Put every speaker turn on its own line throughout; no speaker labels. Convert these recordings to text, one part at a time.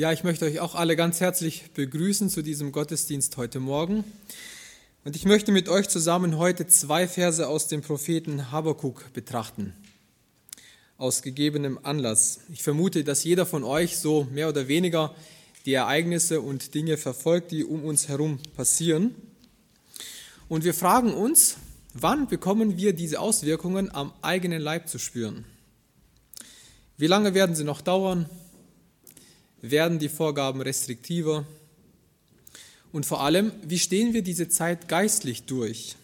Ja, ich möchte euch auch alle ganz herzlich begrüßen zu diesem Gottesdienst heute Morgen. Und ich möchte mit euch zusammen heute zwei Verse aus dem Propheten Habakuk betrachten. Aus gegebenem Anlass. Ich vermute, dass jeder von euch so mehr oder weniger die Ereignisse und Dinge verfolgt, die um uns herum passieren. Und wir fragen uns, wann bekommen wir diese Auswirkungen am eigenen Leib zu spüren? Wie lange werden sie noch dauern? Werden die Vorgaben restriktiver? Und vor allem, wie stehen wir diese Zeit geistlich durch?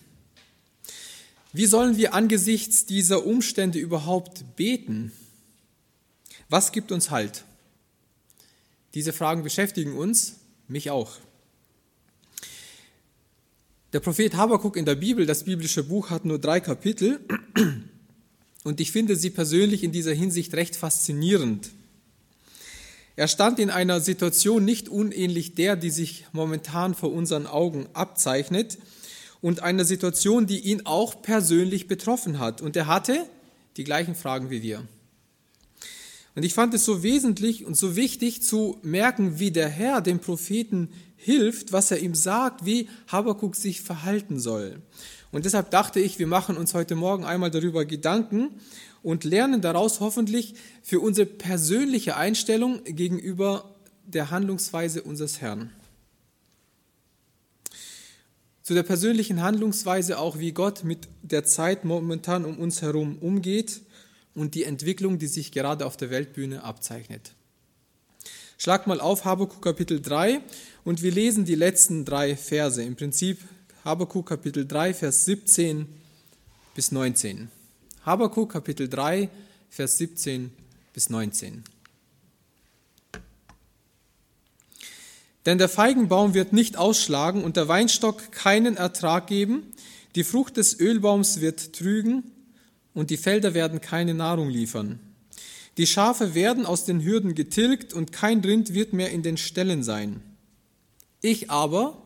Wie sollen wir angesichts dieser Umstände überhaupt beten? Was gibt uns Halt? Diese Fragen beschäftigen uns, mich auch. Der Prophet Habakuk in der Bibel, das biblische Buch, hat nur drei Kapitel und ich finde sie persönlich in dieser Hinsicht recht faszinierend. Er stand in einer Situation nicht unähnlich der, die sich momentan vor unseren Augen abzeichnet und einer Situation, die ihn auch persönlich betroffen hat. Und er hatte die gleichen Fragen wie wir. Und ich fand es so wesentlich und so wichtig zu merken, wie der Herr dem Propheten hilft, was er ihm sagt, wie Habakuk sich verhalten soll. Und deshalb dachte ich, wir machen uns heute Morgen einmal darüber Gedanken und lernen daraus hoffentlich für unsere persönliche Einstellung gegenüber der Handlungsweise unseres Herrn. Zu der persönlichen Handlungsweise auch, wie Gott mit der Zeit momentan um uns herum umgeht und die Entwicklung, die sich gerade auf der Weltbühne abzeichnet. Schlag mal auf Habakuk Kapitel 3 und wir lesen die letzten drei Verse. Im Prinzip Habakuk Kapitel 3, Vers 17 bis 19. Habakuk Kapitel 3, Vers 17 bis 19. Denn der Feigenbaum wird nicht ausschlagen und der Weinstock keinen Ertrag geben, die Frucht des Ölbaums wird trügen und die Felder werden keine Nahrung liefern. Die Schafe werden aus den Hürden getilgt und kein Rind wird mehr in den Ställen sein. Ich aber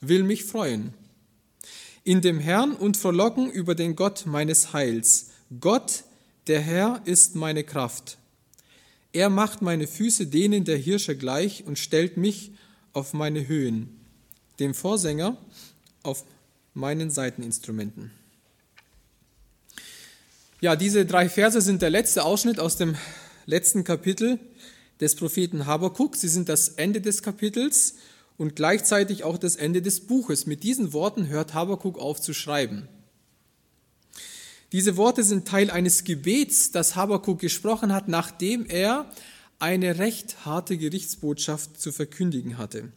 will mich freuen in dem Herrn und frohlocken über den Gott meines Heils. Gott, der Herr, ist meine Kraft. Er macht meine Füße denen der Hirsche gleich und stellt mich auf meine Höhen, dem Vorsänger auf meinen Seiteninstrumenten. Ja, diese drei Verse sind der letzte Ausschnitt aus dem letzten Kapitel des Propheten Habakuk. Sie sind das Ende des Kapitels und gleichzeitig auch das Ende des Buches. Mit diesen Worten hört Habakuk auf zu schreiben. Diese Worte sind Teil eines Gebets, das Habakuk gesprochen hat, nachdem er eine recht harte Gerichtsbotschaft zu verkündigen hatte.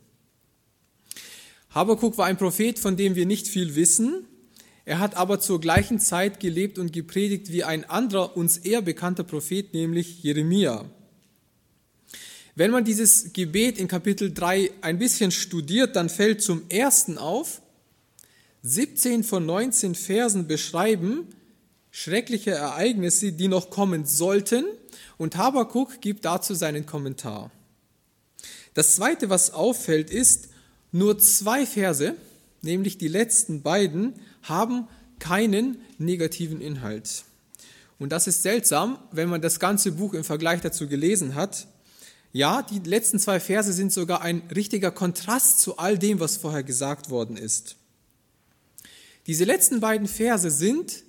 Habakuk war ein Prophet, von dem wir nicht viel wissen. Er hat aber zur gleichen Zeit gelebt und gepredigt wie ein anderer uns eher bekannter Prophet, nämlich Jeremia. Wenn man dieses Gebet in Kapitel 3 ein bisschen studiert, dann fällt zum ersten auf, 17 von 19 Versen beschreiben schreckliche Ereignisse, die noch kommen sollten, und Habakuk gibt dazu seinen Kommentar. Das zweite, was auffällt, ist, nur zwei Verse, nämlich die letzten beiden, haben keinen negativen Inhalt. Und das ist seltsam, wenn man das ganze Buch im Vergleich dazu gelesen hat. Ja, die letzten zwei Verse sind sogar ein richtiger Kontrast zu all dem, was vorher gesagt worden ist. Diese letzten beiden Verse sind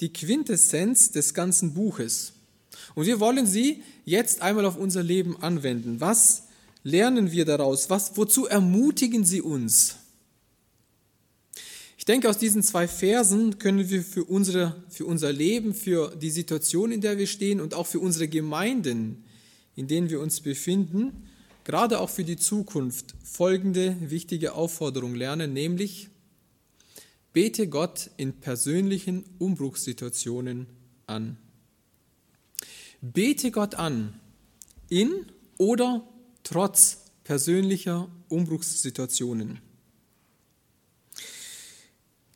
die Quintessenz des ganzen Buches. Und wir wollen sie jetzt einmal auf unser Leben anwenden. Was lernen wir daraus? Was, wozu ermutigen sie uns? Ich denke, aus diesen zwei Versen können wir für, unsere, für unser Leben, für die Situation, in der wir stehen und auch für unsere Gemeinden in denen wir uns befinden, gerade auch für die Zukunft folgende wichtige Aufforderung lernen, nämlich bete Gott in persönlichen Umbruchssituationen an. Bete Gott an, in oder trotz persönlicher Umbruchssituationen.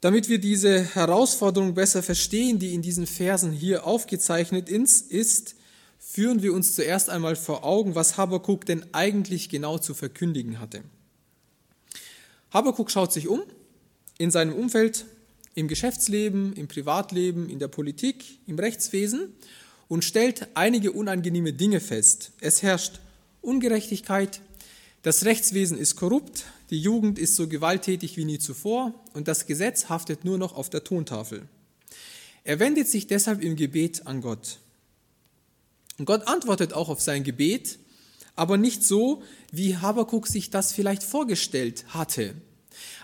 Damit wir diese Herausforderung besser verstehen, die in diesen Versen hier aufgezeichnet ist, führen wir uns zuerst einmal vor Augen, was Habakuk denn eigentlich genau zu verkündigen hatte. Habakuk schaut sich um in seinem Umfeld, im Geschäftsleben, im Privatleben, in der Politik, im Rechtswesen und stellt einige unangenehme Dinge fest. Es herrscht Ungerechtigkeit, das Rechtswesen ist korrupt, die Jugend ist so gewalttätig wie nie zuvor und das Gesetz haftet nur noch auf der Tontafel. Er wendet sich deshalb im Gebet an Gott. Und Gott antwortet auch auf sein Gebet, aber nicht so, wie Habakuk sich das vielleicht vorgestellt hatte.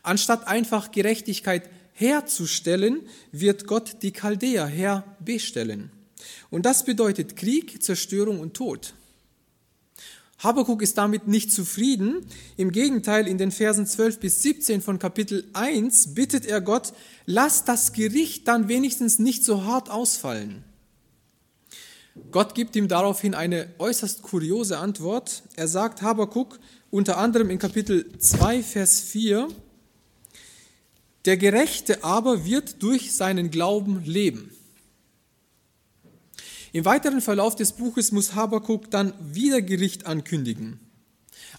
Anstatt einfach Gerechtigkeit herzustellen, wird Gott die Chaldäer herbestellen. Und das bedeutet Krieg, Zerstörung und Tod. Habakuk ist damit nicht zufrieden. Im Gegenteil, in den Versen 12 bis 17 von Kapitel 1 bittet er Gott, lass das Gericht dann wenigstens nicht so hart ausfallen. Gott gibt ihm daraufhin eine äußerst kuriose Antwort. Er sagt Habakuk unter anderem in Kapitel 2, Vers 4, der Gerechte aber wird durch seinen Glauben leben. Im weiteren Verlauf des Buches muss Habakuk dann wieder Gericht ankündigen.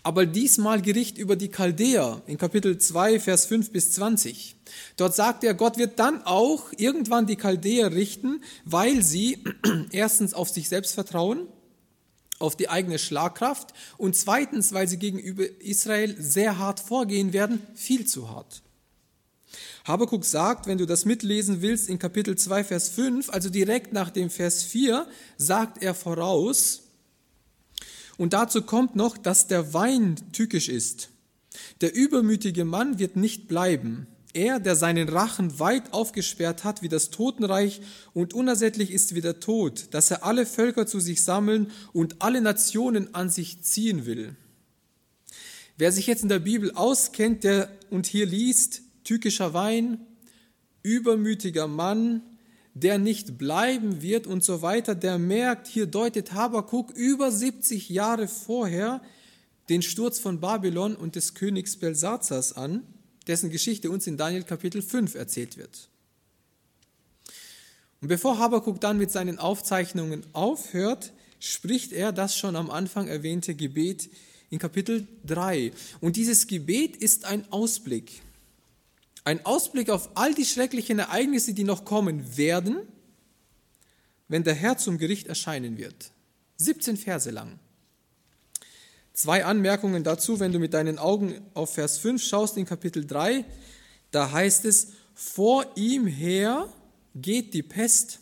Aber diesmal Gericht über die Chaldäer in Kapitel 2, Vers 5 bis 20. Dort sagt er, Gott wird dann auch irgendwann die Chaldäer richten, weil sie erstens auf sich selbst vertrauen, auf die eigene Schlagkraft und zweitens, weil sie gegenüber Israel sehr hart vorgehen werden, viel zu hart. Habakuk sagt, wenn du das mitlesen willst, in Kapitel 2, Vers 5, also direkt nach dem Vers 4, sagt er voraus, und dazu kommt noch, dass der Wein tückisch ist. Der übermütige Mann wird nicht bleiben. Er, der seinen Rachen weit aufgesperrt hat wie das Totenreich und unersättlich ist wie der Tod, dass er alle Völker zu sich sammeln und alle Nationen an sich ziehen will. Wer sich jetzt in der Bibel auskennt, der und hier liest, tückischer Wein, übermütiger Mann, der nicht bleiben wird und so weiter, der merkt, hier deutet Habakuk über 70 Jahre vorher den Sturz von Babylon und des Königs Belsazars an, dessen Geschichte uns in Daniel Kapitel 5 erzählt wird. Und bevor Habakuk dann mit seinen Aufzeichnungen aufhört, spricht er das schon am Anfang erwähnte Gebet in Kapitel 3. Und dieses Gebet ist ein Ausblick. Ein Ausblick auf all die schrecklichen Ereignisse, die noch kommen werden, wenn der Herr zum Gericht erscheinen wird. 17 Verse lang. Zwei Anmerkungen dazu, wenn du mit deinen Augen auf Vers 5 schaust in Kapitel 3, da heißt es, vor ihm her geht die Pest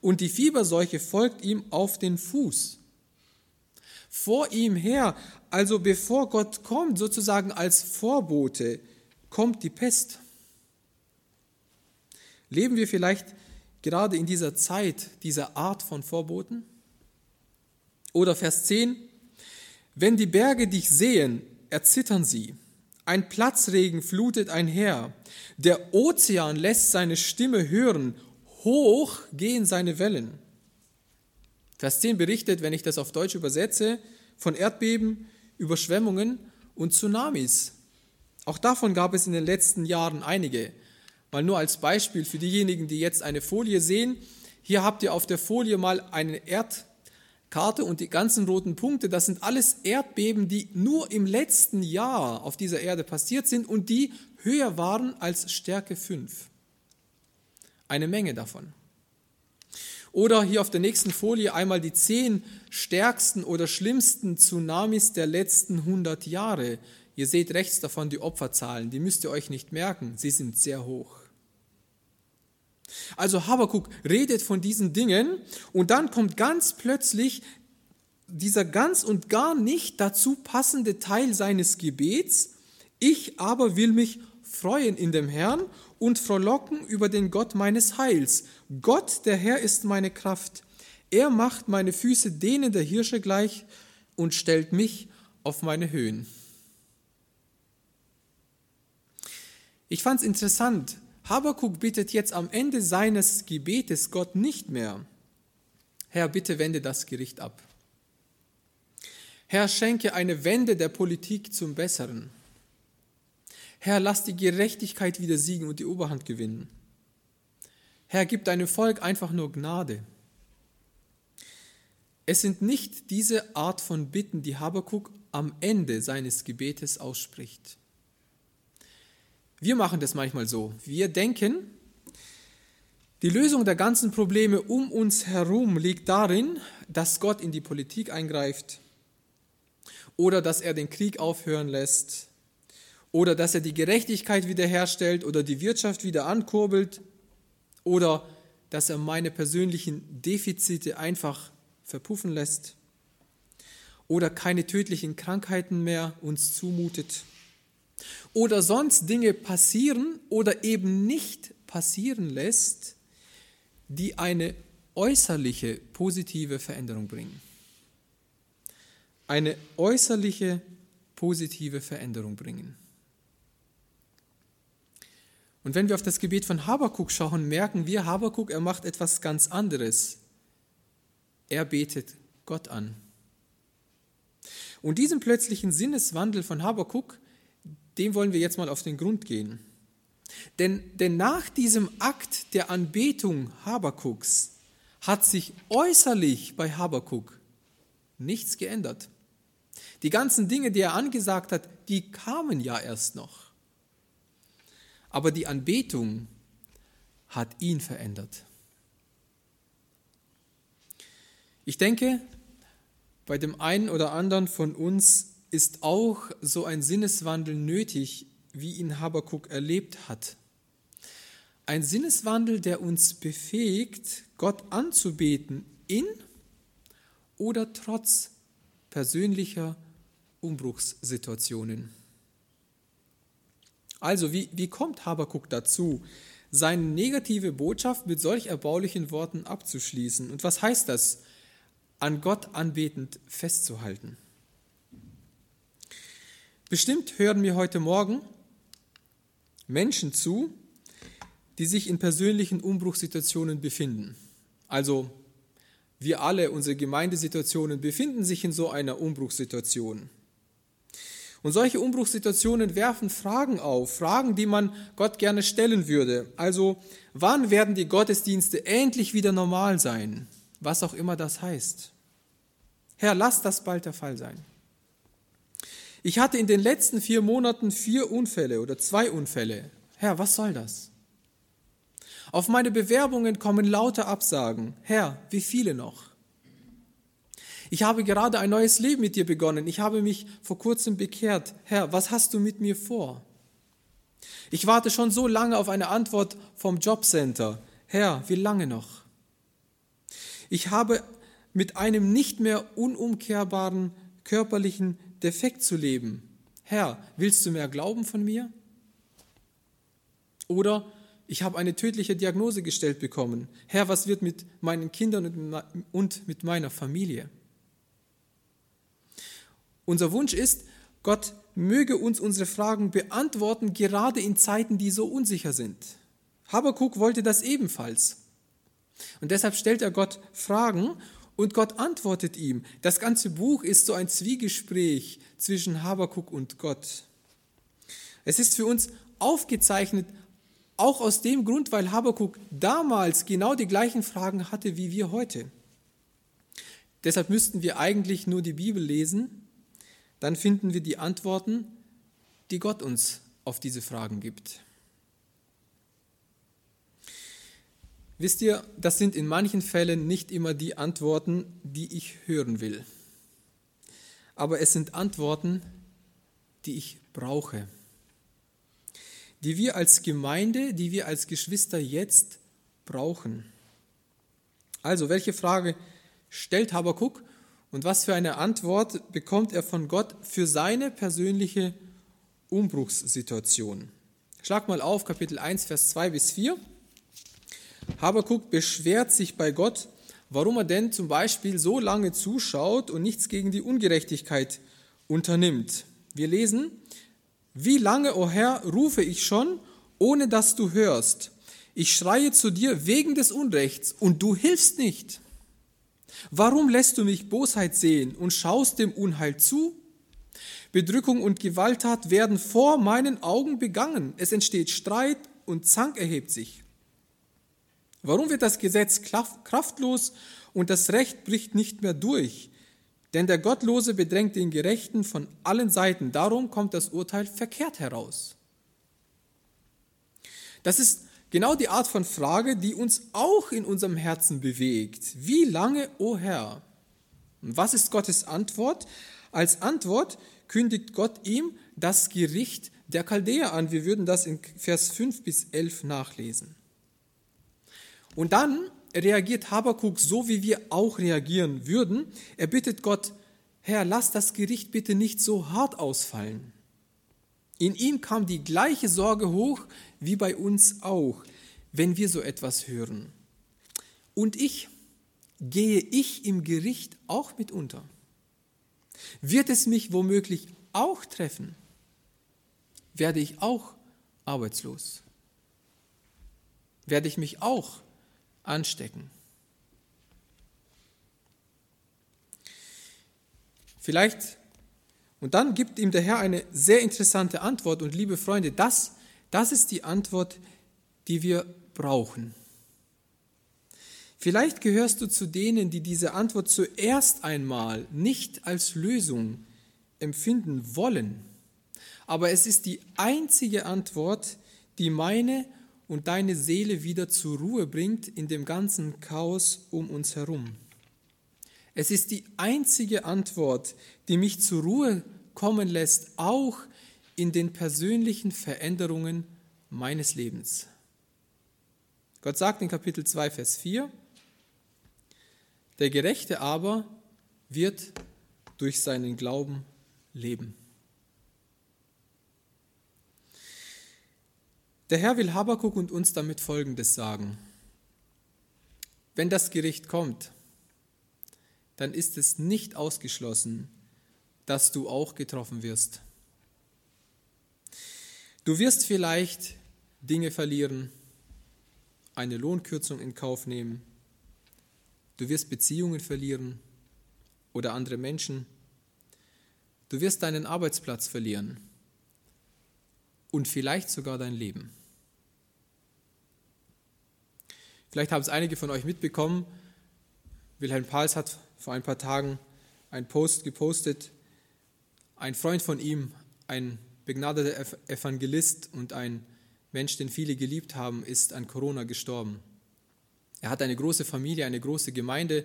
und die Fieberseuche folgt ihm auf den Fuß. Vor ihm her, also bevor Gott kommt, sozusagen als Vorbote, kommt die Pest. Leben wir vielleicht gerade in dieser Zeit dieser Art von Vorboten? Oder Vers 10, wenn die Berge dich sehen, erzittern sie. Ein Platzregen flutet einher. Der Ozean lässt seine Stimme hören. Hoch gehen seine Wellen. Vers 10 berichtet, wenn ich das auf Deutsch übersetze, von Erdbeben, Überschwemmungen und Tsunamis. Auch davon gab es in den letzten Jahren einige. Mal nur als Beispiel für diejenigen, die jetzt eine Folie sehen. Hier habt ihr auf der Folie mal eine Erdkarte und die ganzen roten Punkte, das sind alles Erdbeben, die nur im letzten Jahr auf dieser Erde passiert sind und die höher waren als Stärke 5. Eine Menge davon. Oder hier auf der nächsten Folie einmal die zehn stärksten oder schlimmsten Tsunamis der letzten 100 Jahre. Ihr seht rechts davon die Opferzahlen, die müsst ihr euch nicht merken, sie sind sehr hoch. Also Habakuk redet von diesen Dingen und dann kommt ganz plötzlich dieser ganz und gar nicht dazu passende Teil seines Gebets. Ich aber will mich freuen in dem Herrn und frohlocken über den Gott meines Heils. Gott, der Herr, ist meine Kraft. Er macht meine Füße denen der Hirsche gleich und stellt mich auf meine Höhen. Ich fand es interessant. Habakuk bittet jetzt am Ende seines Gebetes Gott nicht mehr, Herr, bitte wende das Gericht ab. Herr, schenke eine Wende der Politik zum Besseren. Herr, lass die Gerechtigkeit wieder siegen und die Oberhand gewinnen. Herr, gib deinem Volk einfach nur Gnade. Es sind nicht diese Art von Bitten, die Habakuk am Ende seines Gebetes ausspricht. Wir machen das manchmal so. Wir denken, die Lösung der ganzen Probleme um uns herum liegt darin, dass Gott in die Politik eingreift, oder dass er den Krieg aufhören lässt oder dass er die Gerechtigkeit wiederherstellt oder die Wirtschaft wieder ankurbelt oder dass er meine persönlichen Defizite einfach verpuffen lässt oder keine tödlichen Krankheiten mehr uns zumutet oder sonst Dinge passieren oder eben nicht passieren lässt, die eine äußerliche positive Veränderung bringen eine äußerliche positive Veränderung bringen. Und wenn wir auf das Gebet von Habakuk schauen, merken wir, Habakuk, er macht etwas ganz anderes. Er betet Gott an. Und diesen plötzlichen Sinneswandel von Habakuk, dem wollen wir jetzt mal auf den Grund gehen. Denn, denn nach diesem Akt der Anbetung Habakuks hat sich äußerlich bei Habakuk nichts geändert. Die ganzen Dinge, die er angesagt hat, die kamen ja erst noch. Aber die Anbetung hat ihn verändert. Ich denke, bei dem einen oder anderen von uns ist auch so ein Sinneswandel nötig, wie ihn Habakuk erlebt hat. Ein Sinneswandel, der uns befähigt, Gott anzubeten in oder trotz persönlicher Umbruchssituationen. Also, wie, wie kommt Habakuk dazu, seine negative Botschaft mit solch erbaulichen Worten abzuschließen? Und was heißt das, an Gott anbetend festzuhalten? Bestimmt hören mir heute Morgen Menschen zu, die sich in persönlichen Umbruchssituationen befinden. Also wir alle, unsere Gemeindesituationen befinden sich in so einer Umbruchssituation. Und solche Umbruchssituationen werfen Fragen auf, Fragen, die man Gott gerne stellen würde. Also, wann werden die Gottesdienste endlich wieder normal sein? Was auch immer das heißt. Herr, lass das bald der Fall sein. Ich hatte in den letzten vier Monaten vier Unfälle oder zwei Unfälle. Herr, was soll das? Auf meine Bewerbungen kommen lauter Absagen. Herr, wie viele noch? Ich habe gerade ein neues Leben mit dir begonnen. Ich habe mich vor kurzem bekehrt. Herr, was hast du mit mir vor? Ich warte schon so lange auf eine Antwort vom Jobcenter. Herr, wie lange noch? Ich habe mit einem nicht mehr unumkehrbaren körperlichen Defekt zu leben. Herr, willst du mehr Glauben von mir? Oder ich habe eine tödliche Diagnose gestellt bekommen. Herr, was wird mit meinen Kindern und mit meiner Familie? Unser Wunsch ist, Gott möge uns unsere Fragen beantworten, gerade in Zeiten, die so unsicher sind. Habakuk wollte das ebenfalls. Und deshalb stellt er Gott Fragen und Gott antwortet ihm. Das ganze Buch ist so ein Zwiegespräch zwischen Habakuk und Gott. Es ist für uns aufgezeichnet, auch aus dem Grund, weil Habakuk damals genau die gleichen Fragen hatte wie wir heute. Deshalb müssten wir eigentlich nur die Bibel lesen dann finden wir die Antworten, die Gott uns auf diese Fragen gibt. Wisst ihr, das sind in manchen Fällen nicht immer die Antworten, die ich hören will. Aber es sind Antworten, die ich brauche. Die wir als Gemeinde, die wir als Geschwister jetzt brauchen. Also, welche Frage stellt Habakuk und was für eine Antwort bekommt er von Gott für seine persönliche Umbruchssituation? Schlag mal auf, Kapitel 1, Vers 2 bis 4. Habakuk beschwert sich bei Gott, warum er denn zum Beispiel so lange zuschaut und nichts gegen die Ungerechtigkeit unternimmt. Wir lesen, wie lange, o oh Herr, rufe ich schon, ohne dass du hörst. Ich schreie zu dir wegen des Unrechts und du hilfst nicht. Warum lässt du mich Bosheit sehen und schaust dem Unheil zu? Bedrückung und Gewalttat werden vor meinen Augen begangen. Es entsteht Streit und Zank erhebt sich. Warum wird das Gesetz kraftlos und das Recht bricht nicht mehr durch? Denn der Gottlose bedrängt den Gerechten von allen Seiten. Darum kommt das Urteil verkehrt heraus. Das ist Genau die Art von Frage, die uns auch in unserem Herzen bewegt. Wie lange, o oh Herr? Und was ist Gottes Antwort? Als Antwort kündigt Gott ihm das Gericht der Chaldäer an. Wir würden das in Vers 5 bis 11 nachlesen. Und dann reagiert Habakuk so, wie wir auch reagieren würden. Er bittet Gott, Herr, lass das Gericht bitte nicht so hart ausfallen. In ihm kam die gleiche Sorge hoch wie bei uns auch, wenn wir so etwas hören. Und ich, gehe ich im Gericht auch mit unter? Wird es mich womöglich auch treffen? Werde ich auch arbeitslos? Werde ich mich auch anstecken? Vielleicht, und dann gibt ihm der Herr eine sehr interessante Antwort. Und liebe Freunde, das, das ist die Antwort, die wir brauchen. Vielleicht gehörst du zu denen, die diese Antwort zuerst einmal nicht als Lösung empfinden wollen. Aber es ist die einzige Antwort, die meine und deine Seele wieder zur Ruhe bringt in dem ganzen Chaos um uns herum. Es ist die einzige Antwort, die mich zur Ruhe kommen lässt, auch in den persönlichen Veränderungen meines Lebens. Gott sagt in Kapitel 2, Vers 4, der Gerechte aber wird durch seinen Glauben leben. Der Herr will Habakuk und uns damit Folgendes sagen. Wenn das Gericht kommt, dann ist es nicht ausgeschlossen, dass du auch getroffen wirst. Du wirst vielleicht Dinge verlieren, eine Lohnkürzung in Kauf nehmen, Du wirst Beziehungen verlieren oder andere Menschen. Du wirst deinen Arbeitsplatz verlieren und vielleicht sogar dein Leben. Vielleicht haben es einige von euch mitbekommen. Wilhelm Pals hat vor ein paar Tagen einen Post gepostet. Ein Freund von ihm, ein begnadeter Evangelist und ein Mensch, den viele geliebt haben, ist an Corona gestorben. Er hat eine große Familie, eine große Gemeinde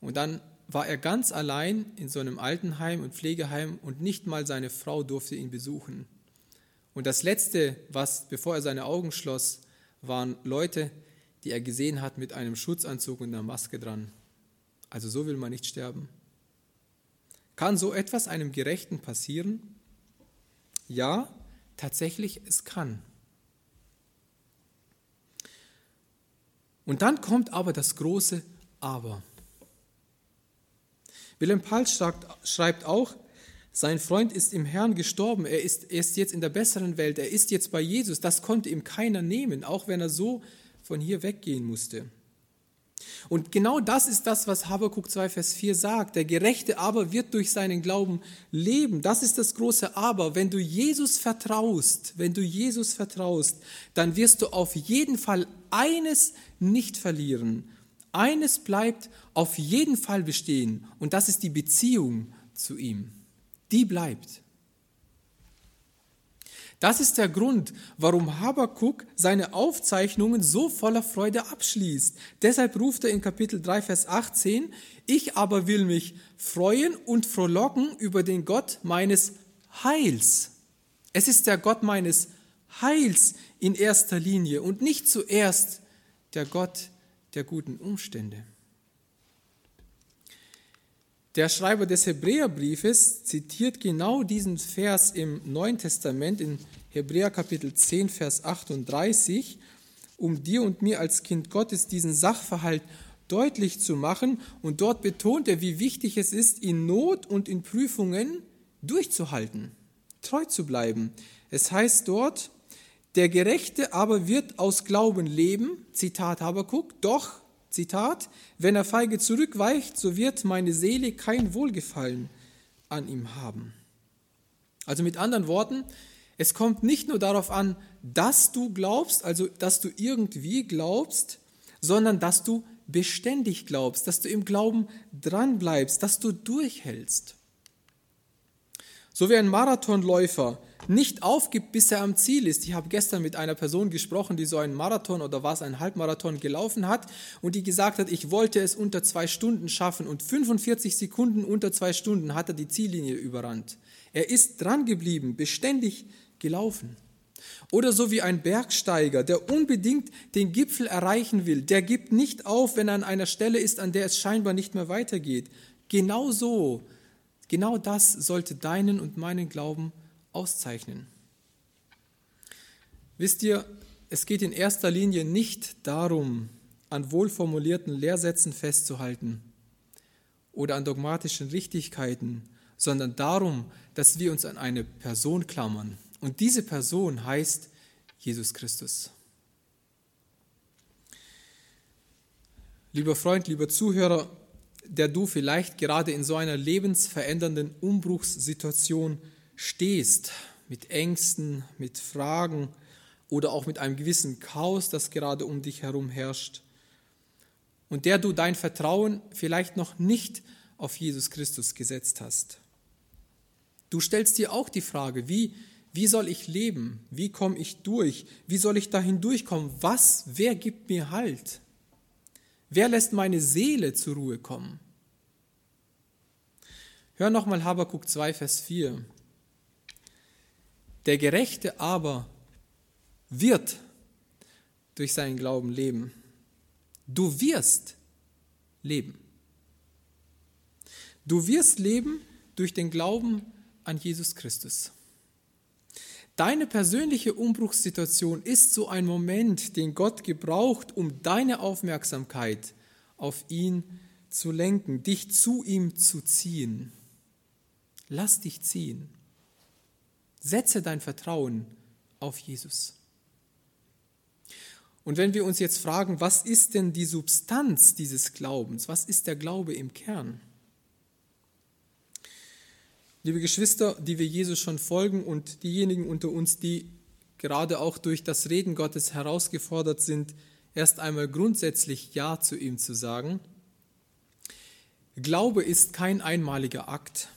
und dann war er ganz allein in so einem Altenheim und Pflegeheim und nicht mal seine Frau durfte ihn besuchen. Und das Letzte, was, bevor er seine Augen schloss, waren Leute, die er gesehen hat mit einem Schutzanzug und einer Maske dran. Also so will man nicht sterben. Kann so etwas einem Gerechten passieren? Ja, tatsächlich, es kann. Und dann kommt aber das große Aber. Wilhelm Pals schreibt auch, sein Freund ist im Herrn gestorben, er ist, er ist jetzt in der besseren Welt, er ist jetzt bei Jesus. Das konnte ihm keiner nehmen, auch wenn er so von hier weggehen musste. Und genau das ist das, was Habakuk 2, Vers 4 sagt. Der Gerechte aber wird durch seinen Glauben leben. Das ist das große Aber. Wenn du Jesus vertraust, wenn du Jesus vertraust, dann wirst du auf jeden Fall eines nicht verlieren. Eines bleibt auf jeden Fall bestehen und das ist die Beziehung zu ihm. Die bleibt. Das ist der Grund, warum Habakuk seine Aufzeichnungen so voller Freude abschließt. Deshalb ruft er in Kapitel 3, Vers 18, ich aber will mich freuen und frohlocken über den Gott meines Heils. Es ist der Gott meines Heils in erster Linie und nicht zuerst der Gott der guten Umstände. Der Schreiber des Hebräerbriefes zitiert genau diesen Vers im Neuen Testament in Hebräer Kapitel 10, Vers 38, um dir und mir als Kind Gottes diesen Sachverhalt deutlich zu machen. Und dort betont er, wie wichtig es ist, in Not und in Prüfungen durchzuhalten, treu zu bleiben. Es heißt dort, der Gerechte aber wird aus Glauben leben, Zitat Habakuk, doch Zitat, wenn er feige zurückweicht, so wird meine Seele kein Wohlgefallen an ihm haben. Also mit anderen Worten, es kommt nicht nur darauf an, dass du glaubst, also dass du irgendwie glaubst, sondern dass du beständig glaubst, dass du im Glauben dranbleibst, dass du durchhältst. So wie ein Marathonläufer nicht aufgibt, bis er am Ziel ist. Ich habe gestern mit einer Person gesprochen, die so einen Marathon oder was, einen Halbmarathon gelaufen hat und die gesagt hat, ich wollte es unter zwei Stunden schaffen und 45 Sekunden unter zwei Stunden hat er die Ziellinie überrannt. Er ist dran geblieben, beständig gelaufen. Oder so wie ein Bergsteiger, der unbedingt den Gipfel erreichen will, der gibt nicht auf, wenn er an einer Stelle ist, an der es scheinbar nicht mehr weitergeht. Genau so, genau das sollte deinen und meinen Glauben auszeichnen. Wisst ihr, es geht in erster Linie nicht darum, an wohlformulierten Lehrsätzen festzuhalten oder an dogmatischen Richtigkeiten, sondern darum, dass wir uns an eine Person klammern, und diese Person heißt Jesus Christus. Lieber Freund, lieber Zuhörer, der du vielleicht gerade in so einer lebensverändernden Umbruchssituation stehst, mit Ängsten, mit Fragen oder auch mit einem gewissen Chaos, das gerade um dich herum herrscht, und der du dein Vertrauen vielleicht noch nicht auf Jesus Christus gesetzt hast. Du stellst dir auch die Frage, wie wie soll ich leben? Wie komme ich durch? Wie soll ich dahin durchkommen? Was, wer gibt mir Halt? Wer lässt meine Seele zur Ruhe kommen? Hör nochmal Habakuk 2, Vers 4. Der Gerechte aber wird durch seinen Glauben leben. Du wirst leben. Du wirst leben durch den Glauben an Jesus Christus. Deine persönliche Umbruchssituation ist so ein Moment, den Gott gebraucht, um deine Aufmerksamkeit auf ihn zu lenken, dich zu ihm zu ziehen. Lass dich ziehen. Setze dein Vertrauen auf Jesus. Und wenn wir uns jetzt fragen, was ist denn die Substanz dieses Glaubens? Was ist der Glaube im Kern? Liebe Geschwister, die wir Jesus schon folgen und diejenigen unter uns, die gerade auch durch das Reden Gottes herausgefordert sind, erst einmal grundsätzlich Ja zu ihm zu sagen. Glaube ist kein einmaliger Akt,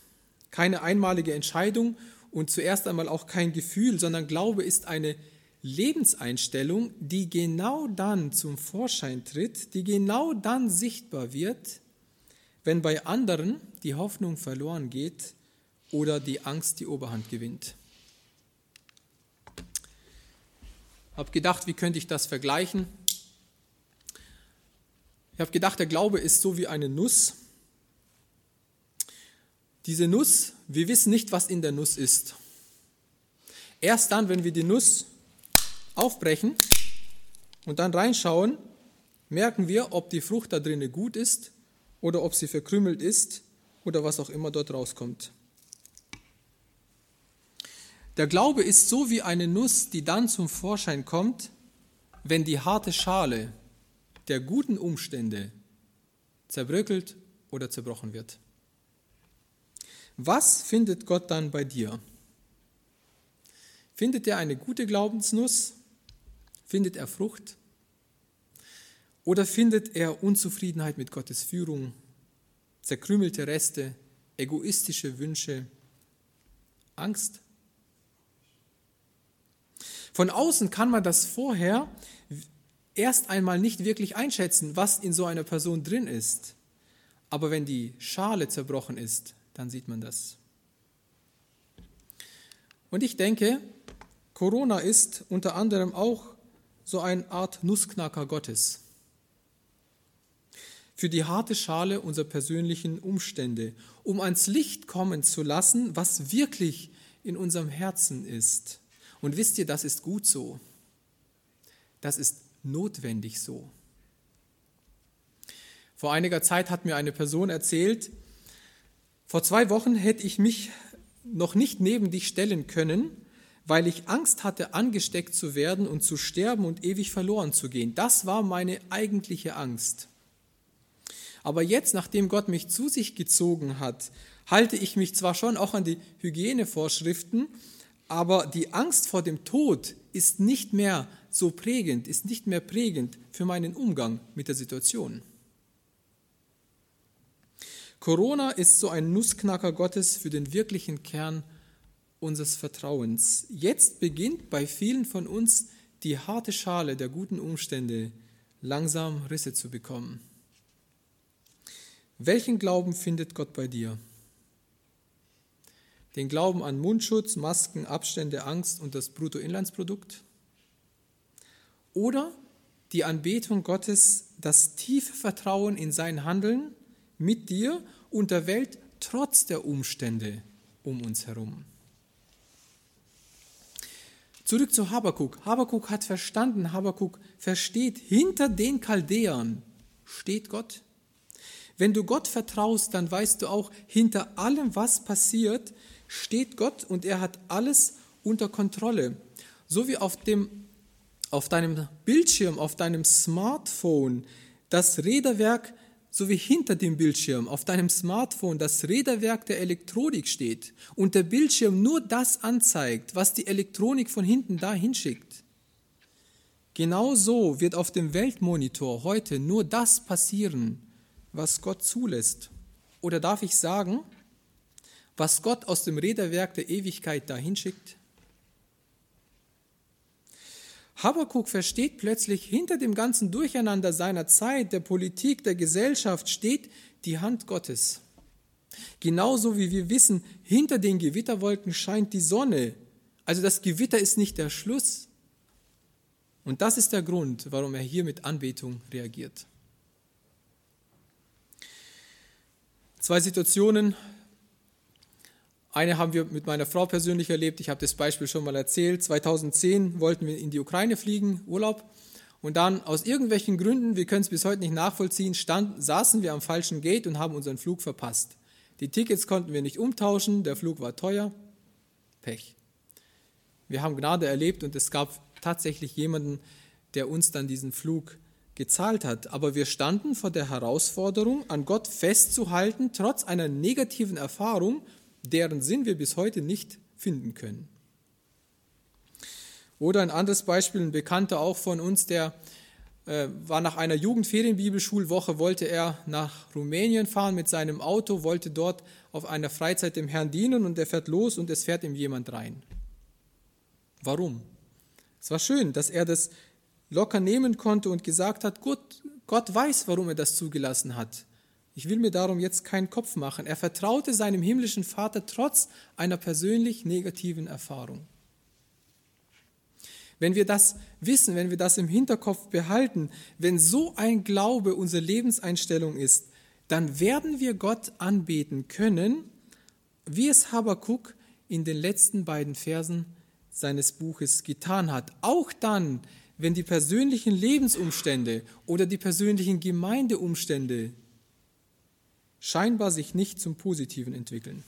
keine einmalige Entscheidung und zuerst einmal auch kein Gefühl, sondern Glaube ist eine Lebenseinstellung, die genau dann zum Vorschein tritt, die genau dann sichtbar wird, wenn bei anderen die Hoffnung verloren geht oder die Angst die Oberhand gewinnt. Ich habe gedacht, wie könnte ich das vergleichen? Ich habe gedacht, der Glaube ist so wie eine Nuss. Diese Nuss, wir wissen nicht, was in der Nuss ist. Erst dann, wenn wir die Nuss aufbrechen und dann reinschauen, merken wir, ob die Frucht da drinnen gut ist oder ob sie verkrümelt ist oder was auch immer dort rauskommt. Der Glaube ist so wie eine Nuss, die dann zum Vorschein kommt, wenn die harte Schale der guten Umstände zerbröckelt oder zerbrochen wird. Was findet Gott dann bei dir? Findet er eine gute Glaubensnuss? Findet er Frucht? Oder findet er Unzufriedenheit mit Gottes Führung, zerkrümelte Reste, egoistische Wünsche, Angst? Von außen kann man das vorher erst einmal nicht wirklich einschätzen, was in so einer Person drin ist. Aber wenn die Schale zerbrochen ist, dann sieht man das. Und ich denke, Corona ist unter anderem auch so eine Art Nussknacker Gottes. Für die harte Schale unserer persönlichen Umstände, um ans Licht kommen zu lassen, was wirklich in unserem Herzen ist. Und wisst ihr, das ist gut so. Das ist notwendig so. Vor einiger Zeit hat mir eine Person erzählt, vor zwei Wochen hätte ich mich noch nicht neben dich stellen können, weil ich Angst hatte, angesteckt zu werden und zu sterben und ewig verloren zu gehen. Das war meine eigentliche Angst. Aber jetzt, nachdem Gott mich zu sich gezogen hat, halte ich mich zwar schon auch an die Hygienevorschriften, aber die Angst vor dem Tod ist nicht mehr so prägend, ist nicht mehr prägend für meinen Umgang mit der Situation. Corona ist so ein Nussknacker Gottes für den wirklichen Kern unseres Vertrauens. Jetzt beginnt bei vielen von uns die harte Schale der guten Umstände langsam Risse zu bekommen. Welchen Glauben findet Gott bei dir? Den Glauben an Mundschutz, Masken, Abstände, Angst und das Bruttoinlandsprodukt? Oder die Anbetung Gottes, das tiefe Vertrauen in sein Handeln mit dir und der Welt trotz der Umstände um uns herum? Zurück zu Habakuk. Habakuk hat verstanden, Habakuk versteht, hinter den Chaldäern steht Gott. Wenn du Gott vertraust, dann weißt du auch, hinter allem, was passiert, steht Gott und er hat alles unter Kontrolle. So wie auf, dem, auf deinem Bildschirm, auf deinem Smartphone das Räderwerk so wie hinter dem Bildschirm auf deinem Smartphone das Räderwerk der Elektronik steht und der Bildschirm nur das anzeigt, was die Elektronik von hinten dahin schickt. Genau so wird auf dem Weltmonitor heute nur das passieren, was Gott zulässt. Oder darf ich sagen, was Gott aus dem Räderwerk der Ewigkeit dahin schickt? Habakuk versteht plötzlich, hinter dem ganzen Durcheinander seiner Zeit, der Politik, der Gesellschaft steht die Hand Gottes. Genauso wie wir wissen, hinter den Gewitterwolken scheint die Sonne. Also das Gewitter ist nicht der Schluss. Und das ist der Grund, warum er hier mit Anbetung reagiert. Zwei Situationen eine haben wir mit meiner Frau persönlich erlebt. Ich habe das Beispiel schon mal erzählt. 2010 wollten wir in die Ukraine fliegen, Urlaub. Und dann aus irgendwelchen Gründen, wir können es bis heute nicht nachvollziehen, stand, saßen wir am falschen Gate und haben unseren Flug verpasst. Die Tickets konnten wir nicht umtauschen, der Flug war teuer. Pech. Wir haben Gnade erlebt und es gab tatsächlich jemanden, der uns dann diesen Flug gezahlt hat. Aber wir standen vor der Herausforderung, an Gott festzuhalten, trotz einer negativen Erfahrung deren Sinn wir bis heute nicht finden können. Oder ein anderes Beispiel, ein Bekannter auch von uns, der äh, war nach einer Jugendferienbibelschulwoche, wollte er nach Rumänien fahren mit seinem Auto, wollte dort auf einer Freizeit dem Herrn dienen und er fährt los und es fährt ihm jemand rein. Warum? Es war schön, dass er das locker nehmen konnte und gesagt hat, Gott, Gott weiß, warum er das zugelassen hat. Ich will mir darum jetzt keinen Kopf machen. Er vertraute seinem himmlischen Vater trotz einer persönlich negativen Erfahrung. Wenn wir das wissen, wenn wir das im Hinterkopf behalten, wenn so ein Glaube unsere Lebenseinstellung ist, dann werden wir Gott anbeten können, wie es Habakuk in den letzten beiden Versen seines Buches getan hat. Auch dann, wenn die persönlichen Lebensumstände oder die persönlichen Gemeindeumstände scheinbar sich nicht zum Positiven entwickeln.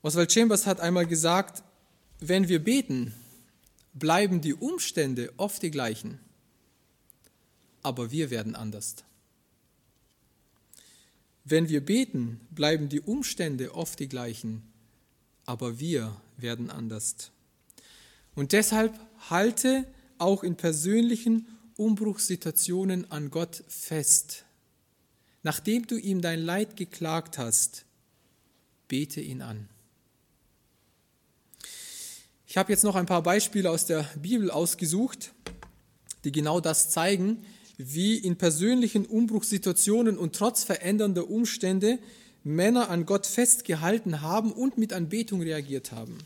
Oswald Chambers hat einmal gesagt, wenn wir beten, bleiben die Umstände oft die gleichen, aber wir werden anders. Wenn wir beten, bleiben die Umstände oft die gleichen, aber wir werden anders. Und deshalb halte auch in persönlichen Umbruchssituationen an Gott fest. Nachdem du ihm dein Leid geklagt hast, bete ihn an. Ich habe jetzt noch ein paar Beispiele aus der Bibel ausgesucht, die genau das zeigen, wie in persönlichen Umbruchssituationen und trotz verändernder Umstände Männer an Gott festgehalten haben und mit Anbetung reagiert haben.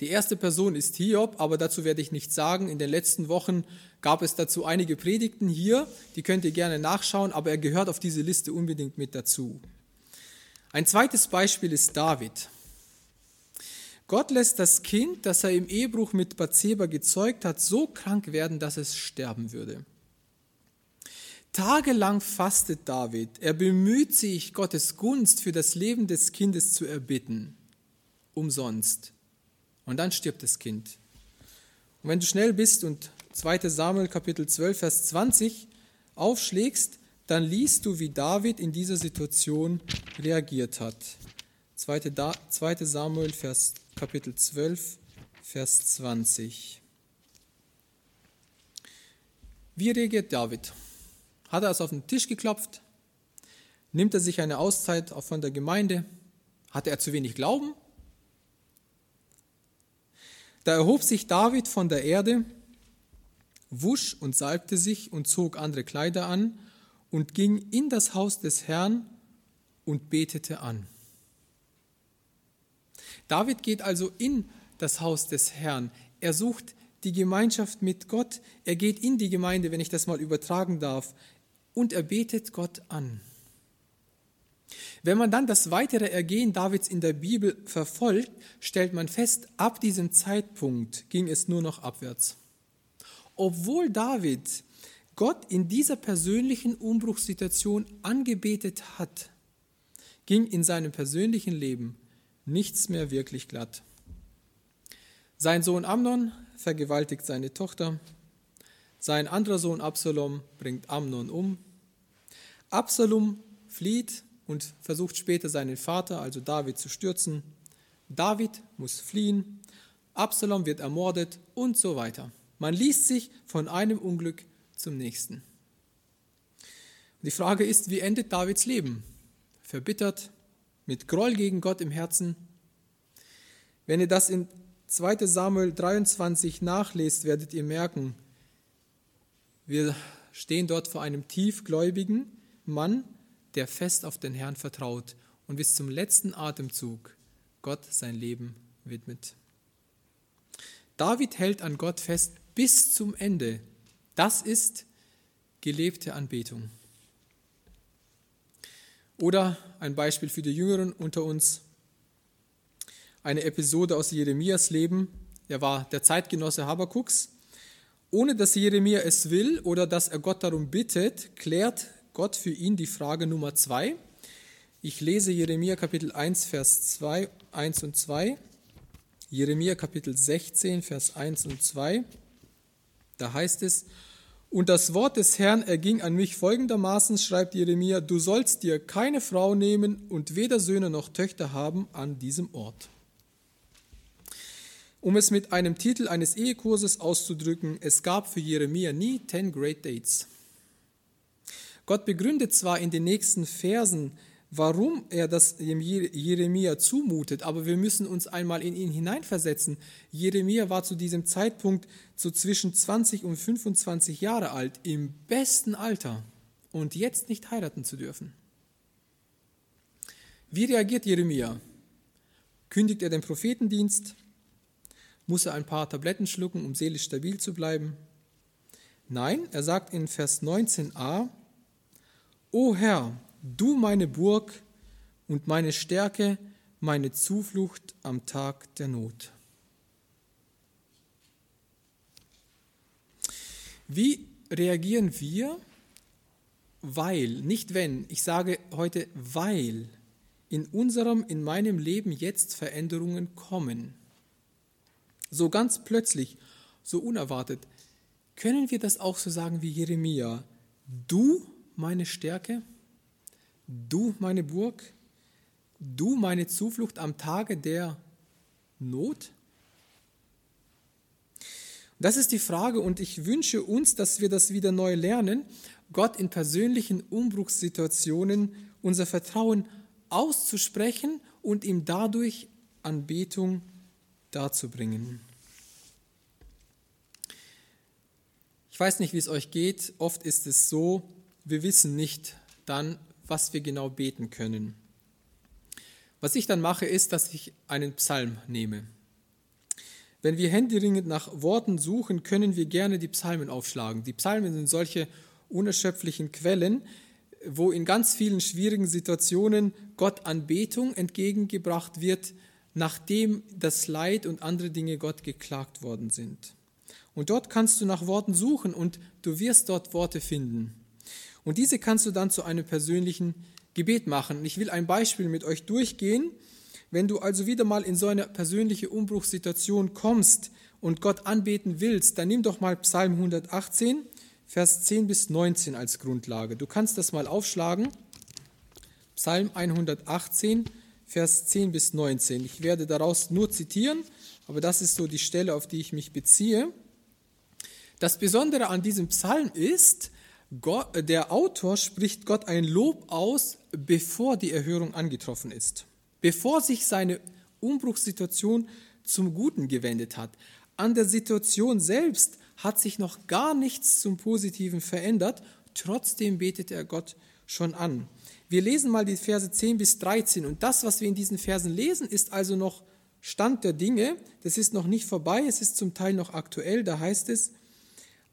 Die erste Person ist Hiob, aber dazu werde ich nichts sagen. In den letzten Wochen gab es dazu einige Predigten hier, die könnt ihr gerne nachschauen, aber er gehört auf diese Liste unbedingt mit dazu. Ein zweites Beispiel ist David. Gott lässt das Kind, das er im Ehebruch mit Bathseba gezeugt hat, so krank werden, dass es sterben würde. Tagelang fastet David. Er bemüht sich, Gottes Gunst für das Leben des Kindes zu erbitten. Umsonst. Und dann stirbt das Kind. Und wenn du schnell bist und 2 Samuel Kapitel 12, Vers 20 aufschlägst, dann liest du, wie David in dieser Situation reagiert hat. 2. Samuel Vers, Kapitel 12, Vers 20. Wie reagiert David? Hat er es auf den Tisch geklopft? Nimmt er sich eine Auszeit von der Gemeinde? Hatte er zu wenig Glauben? Da erhob sich David von der Erde, wusch und salbte sich und zog andere Kleider an und ging in das Haus des Herrn und betete an. David geht also in das Haus des Herrn. Er sucht die Gemeinschaft mit Gott. Er geht in die Gemeinde, wenn ich das mal übertragen darf, und er betet Gott an. Wenn man dann das weitere Ergehen Davids in der Bibel verfolgt, stellt man fest, ab diesem Zeitpunkt ging es nur noch abwärts. Obwohl David Gott in dieser persönlichen Umbruchssituation angebetet hat, ging in seinem persönlichen Leben nichts mehr wirklich glatt. Sein Sohn Amnon vergewaltigt seine Tochter. Sein anderer Sohn Absalom bringt Amnon um. Absalom flieht und versucht später seinen Vater, also David, zu stürzen. David muss fliehen. Absalom wird ermordet und so weiter. Man liest sich von einem Unglück zum nächsten. Die Frage ist, wie endet Davids Leben? Verbittert, mit Groll gegen Gott im Herzen. Wenn ihr das in 2 Samuel 23 nachlest, werdet ihr merken, wir stehen dort vor einem tiefgläubigen Mann, der fest auf den Herrn vertraut und bis zum letzten Atemzug Gott sein Leben widmet. David hält an Gott fest bis zum Ende. Das ist gelebte Anbetung. Oder ein Beispiel für die Jüngeren unter uns eine Episode aus Jeremias Leben. Er war der Zeitgenosse Habakuks. Ohne dass Jeremia es will oder dass er Gott darum bittet, klärt Gott für ihn die Frage Nummer zwei. Ich lese Jeremia Kapitel 1, Vers 2, 1 und 2. Jeremia Kapitel 16, Vers 1 und 2. Da heißt es, und das Wort des Herrn erging an mich folgendermaßen, schreibt Jeremia, du sollst dir keine Frau nehmen und weder Söhne noch Töchter haben an diesem Ort. Um es mit einem Titel eines Ehekurses auszudrücken, es gab für Jeremia nie Ten Great Dates. Gott begründet zwar in den nächsten Versen, warum er das Jeremia zumutet, aber wir müssen uns einmal in ihn hineinversetzen. Jeremia war zu diesem Zeitpunkt so zwischen 20 und 25 Jahre alt, im besten Alter und jetzt nicht heiraten zu dürfen. Wie reagiert Jeremia? Kündigt er den Prophetendienst? Muss er ein paar Tabletten schlucken, um seelisch stabil zu bleiben? Nein, er sagt in Vers 19a, O Herr, du meine Burg und meine Stärke, meine Zuflucht am Tag der Not. Wie reagieren wir, weil, nicht wenn, ich sage heute weil, in unserem, in meinem Leben jetzt Veränderungen kommen? so ganz plötzlich, so unerwartet, können wir das auch so sagen wie Jeremia? Du meine Stärke, du meine Burg, du meine Zuflucht am Tage der Not? Das ist die Frage und ich wünsche uns, dass wir das wieder neu lernen, Gott in persönlichen Umbruchssituationen unser Vertrauen auszusprechen und ihm dadurch Anbetung darzubringen. Ich weiß nicht, wie es euch geht. Oft ist es so, wir wissen nicht dann, was wir genau beten können. Was ich dann mache, ist, dass ich einen Psalm nehme. Wenn wir händeringend nach Worten suchen, können wir gerne die Psalmen aufschlagen. Die Psalmen sind solche unerschöpflichen Quellen, wo in ganz vielen schwierigen Situationen Gott Anbetung entgegengebracht wird, nachdem das Leid und andere Dinge Gott geklagt worden sind. Und dort kannst du nach Worten suchen und du wirst dort Worte finden. Und diese kannst du dann zu einem persönlichen Gebet machen. Ich will ein Beispiel mit euch durchgehen. Wenn du also wieder mal in so eine persönliche Umbruchssituation kommst und Gott anbeten willst, dann nimm doch mal Psalm 118, Vers 10 bis 19 als Grundlage. Du kannst das mal aufschlagen. Psalm 118, Vers 10 bis 19. Ich werde daraus nur zitieren, aber das ist so die Stelle, auf die ich mich beziehe. Das Besondere an diesem Psalm ist, Gott, der Autor spricht Gott ein Lob aus, bevor die Erhörung angetroffen ist. bevor sich seine Umbruchssituation zum Guten gewendet hat. An der Situation selbst hat sich noch gar nichts zum Positiven verändert, trotzdem betet er Gott schon an. Wir lesen mal die Verse 10 bis 13 und das, was wir in diesen Versen lesen, ist also noch Stand der Dinge, das ist noch nicht vorbei, es ist zum Teil noch aktuell, da heißt es,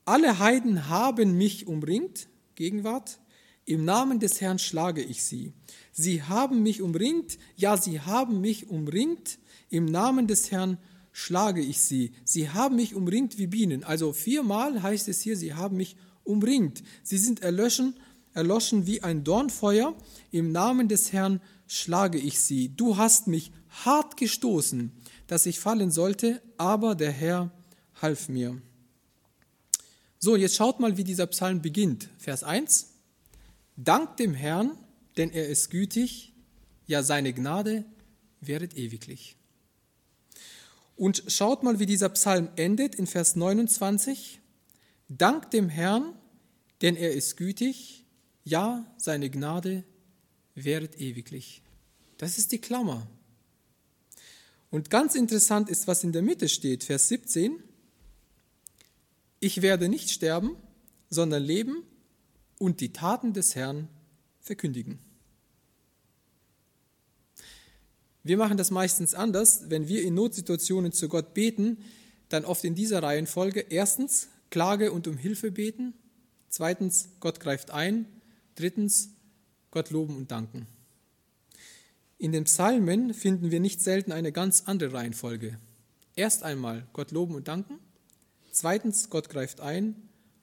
alle Heiden haben mich umringt, Gegenwart, im Namen des Herrn schlage ich sie. Sie haben mich umringt, ja, sie haben mich umringt, im Namen des Herrn schlage ich sie. Sie haben mich umringt wie Bienen. Also viermal heißt es hier, sie haben mich umringt. Sie sind erlöschen, erloschen wie ein Dornfeuer. Im Namen des Herrn schlage ich sie. Du hast mich hart gestoßen, dass ich fallen sollte, aber der Herr half mir. So, jetzt schaut mal, wie dieser Psalm beginnt. Vers 1. Dank dem Herrn, denn er ist gütig, ja seine Gnade wäret ewiglich. Und schaut mal, wie dieser Psalm endet in Vers 29. Dank dem Herrn, denn er ist gütig, ja seine Gnade wäret ewiglich. Das ist die Klammer. Und ganz interessant ist, was in der Mitte steht, Vers 17. Ich werde nicht sterben, sondern leben und die Taten des Herrn verkündigen. Wir machen das meistens anders, wenn wir in Notsituationen zu Gott beten, dann oft in dieser Reihenfolge. Erstens Klage und um Hilfe beten. Zweitens Gott greift ein. Drittens Gott loben und danken. In den Psalmen finden wir nicht selten eine ganz andere Reihenfolge. Erst einmal Gott loben und danken. Zweitens Gott greift ein.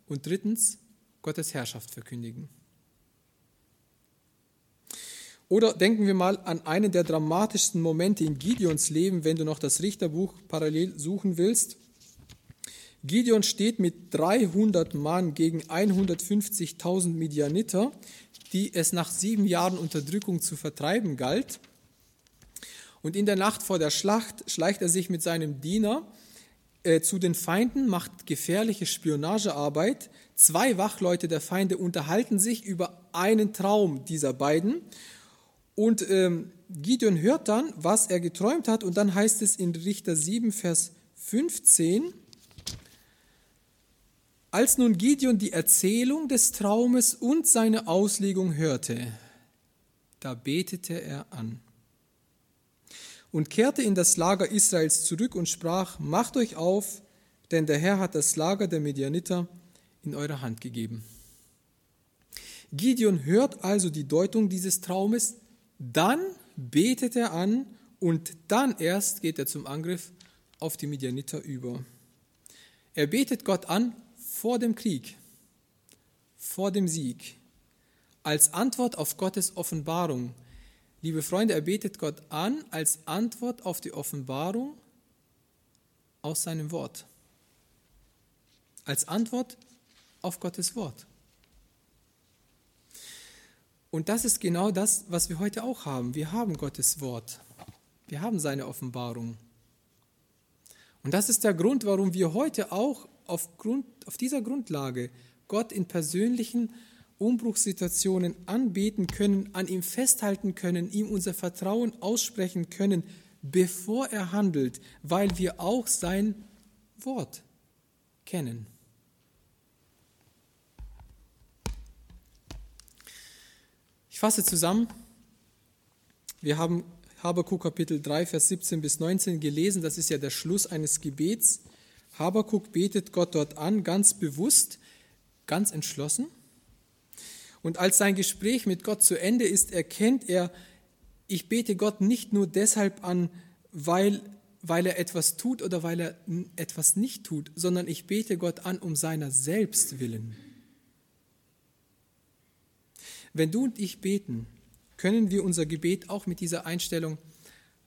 Und drittens Gottes Herrschaft verkündigen. Oder denken wir mal an einen der dramatischsten Momente in Gideons Leben, wenn du noch das Richterbuch parallel suchen willst. Gideon steht mit 300 Mann gegen 150.000 Midianiter, die es nach sieben Jahren Unterdrückung zu vertreiben galt. Und in der Nacht vor der Schlacht schleicht er sich mit seinem Diener äh, zu den Feinden, macht gefährliche Spionagearbeit. Zwei Wachleute der Feinde unterhalten sich über einen Traum dieser beiden. Und ähm, Gideon hört dann, was er geträumt hat. Und dann heißt es in Richter 7, Vers 15, als nun Gideon die Erzählung des Traumes und seine Auslegung hörte, da betete er an und kehrte in das Lager Israels zurück und sprach, macht euch auf, denn der Herr hat das Lager der Medianiter in eure Hand gegeben. Gideon hört also die Deutung dieses Traumes, dann betet er an und dann erst geht er zum Angriff auf die Medianiter über. Er betet Gott an vor dem Krieg, vor dem Sieg, als Antwort auf Gottes Offenbarung, Liebe Freunde, er betet Gott an als Antwort auf die Offenbarung aus seinem Wort. Als Antwort auf Gottes Wort. Und das ist genau das, was wir heute auch haben. Wir haben Gottes Wort. Wir haben seine Offenbarung. Und das ist der Grund, warum wir heute auch auf, Grund, auf dieser Grundlage Gott in persönlichen Umbruchssituationen anbeten können, an ihm festhalten können, ihm unser Vertrauen aussprechen können, bevor er handelt, weil wir auch sein Wort kennen. Ich fasse zusammen. Wir haben Habakuk Kapitel 3, Vers 17 bis 19 gelesen. Das ist ja der Schluss eines Gebets. Habakuk betet Gott dort an, ganz bewusst, ganz entschlossen. Und als sein Gespräch mit Gott zu Ende ist, erkennt er, ich bete Gott nicht nur deshalb an, weil, weil er etwas tut oder weil er etwas nicht tut, sondern ich bete Gott an um seiner selbst willen. Wenn du und ich beten, können wir unser Gebet auch mit dieser Einstellung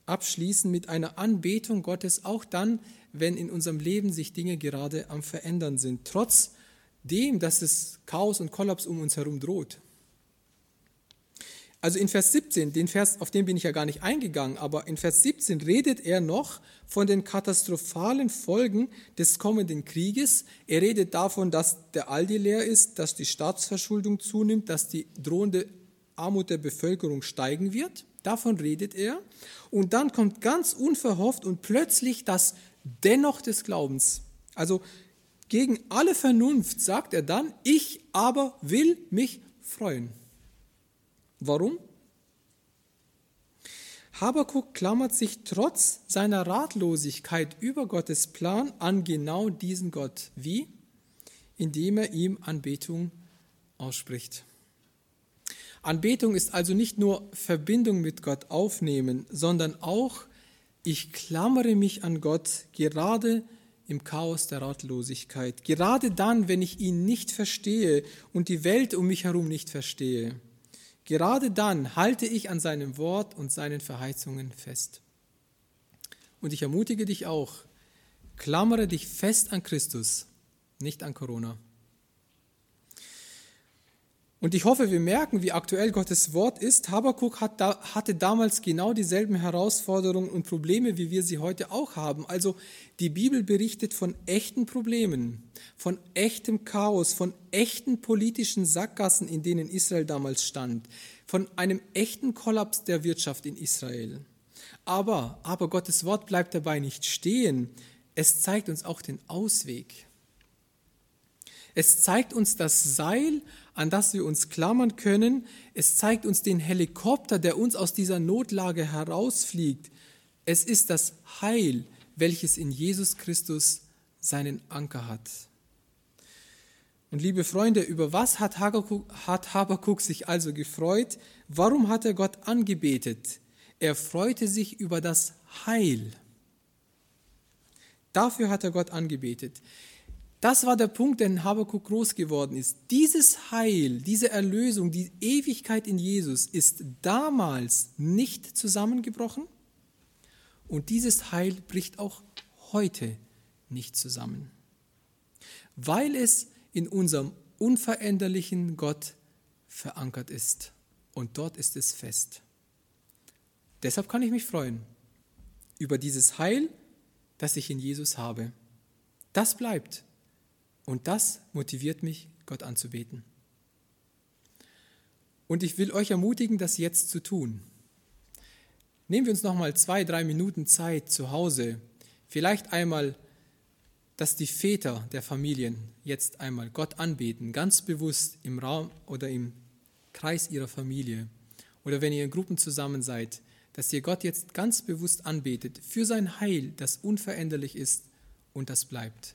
abschließen, mit einer Anbetung Gottes, auch dann, wenn in unserem Leben sich Dinge gerade am Verändern sind, trotz dem, dass es Chaos und Kollaps um uns herum droht. Also in Vers 17, den Vers, auf den bin ich ja gar nicht eingegangen, aber in Vers 17 redet er noch von den katastrophalen Folgen des kommenden Krieges. Er redet davon, dass der Aldi leer ist, dass die Staatsverschuldung zunimmt, dass die drohende Armut der Bevölkerung steigen wird. Davon redet er. Und dann kommt ganz unverhofft und plötzlich das Dennoch des Glaubens. Also gegen alle Vernunft sagt er dann, ich aber will mich freuen. Warum? Habakuk klammert sich trotz seiner Ratlosigkeit über Gottes Plan an genau diesen Gott. Wie? Indem er ihm Anbetung ausspricht. Anbetung ist also nicht nur Verbindung mit Gott aufnehmen, sondern auch, ich klammere mich an Gott gerade im Chaos der Ratlosigkeit, gerade dann, wenn ich ihn nicht verstehe und die Welt um mich herum nicht verstehe. Gerade dann halte ich an seinem Wort und seinen Verheißungen fest. Und ich ermutige dich auch, klammere dich fest an Christus, nicht an Corona. Und ich hoffe, wir merken, wie aktuell Gottes Wort ist. Habakuk hat da, hatte damals genau dieselben Herausforderungen und Probleme, wie wir sie heute auch haben. Also die Bibel berichtet von echten Problemen, von echtem Chaos, von echten politischen Sackgassen, in denen Israel damals stand, von einem echten Kollaps der Wirtschaft in Israel. Aber, aber Gottes Wort bleibt dabei nicht stehen. Es zeigt uns auch den Ausweg. Es zeigt uns das Seil, an das wir uns klammern können. Es zeigt uns den Helikopter, der uns aus dieser Notlage herausfliegt. Es ist das Heil, welches in Jesus Christus seinen Anker hat. Und liebe Freunde, über was hat Habakuk, sich also gefreut? Warum hat er Gott angebetet? Er freute sich über das Heil. Dafür hat er Gott angebetet. Das war der Punkt, der in Habakkuk groß geworden ist. Dieses Heil, diese Erlösung, die Ewigkeit in Jesus ist damals nicht zusammengebrochen und dieses Heil bricht auch heute nicht zusammen, weil es in unserem unveränderlichen Gott verankert ist und dort ist es fest. Deshalb kann ich mich freuen über dieses Heil, das ich in Jesus habe. Das bleibt. Und das motiviert mich, Gott anzubeten. Und ich will euch ermutigen, das jetzt zu tun. Nehmen wir uns noch mal zwei, drei Minuten Zeit zu Hause. Vielleicht einmal, dass die Väter der Familien jetzt einmal Gott anbeten, ganz bewusst im Raum oder im Kreis ihrer Familie. Oder wenn ihr in Gruppen zusammen seid, dass ihr Gott jetzt ganz bewusst anbetet für sein Heil, das unveränderlich ist und das bleibt.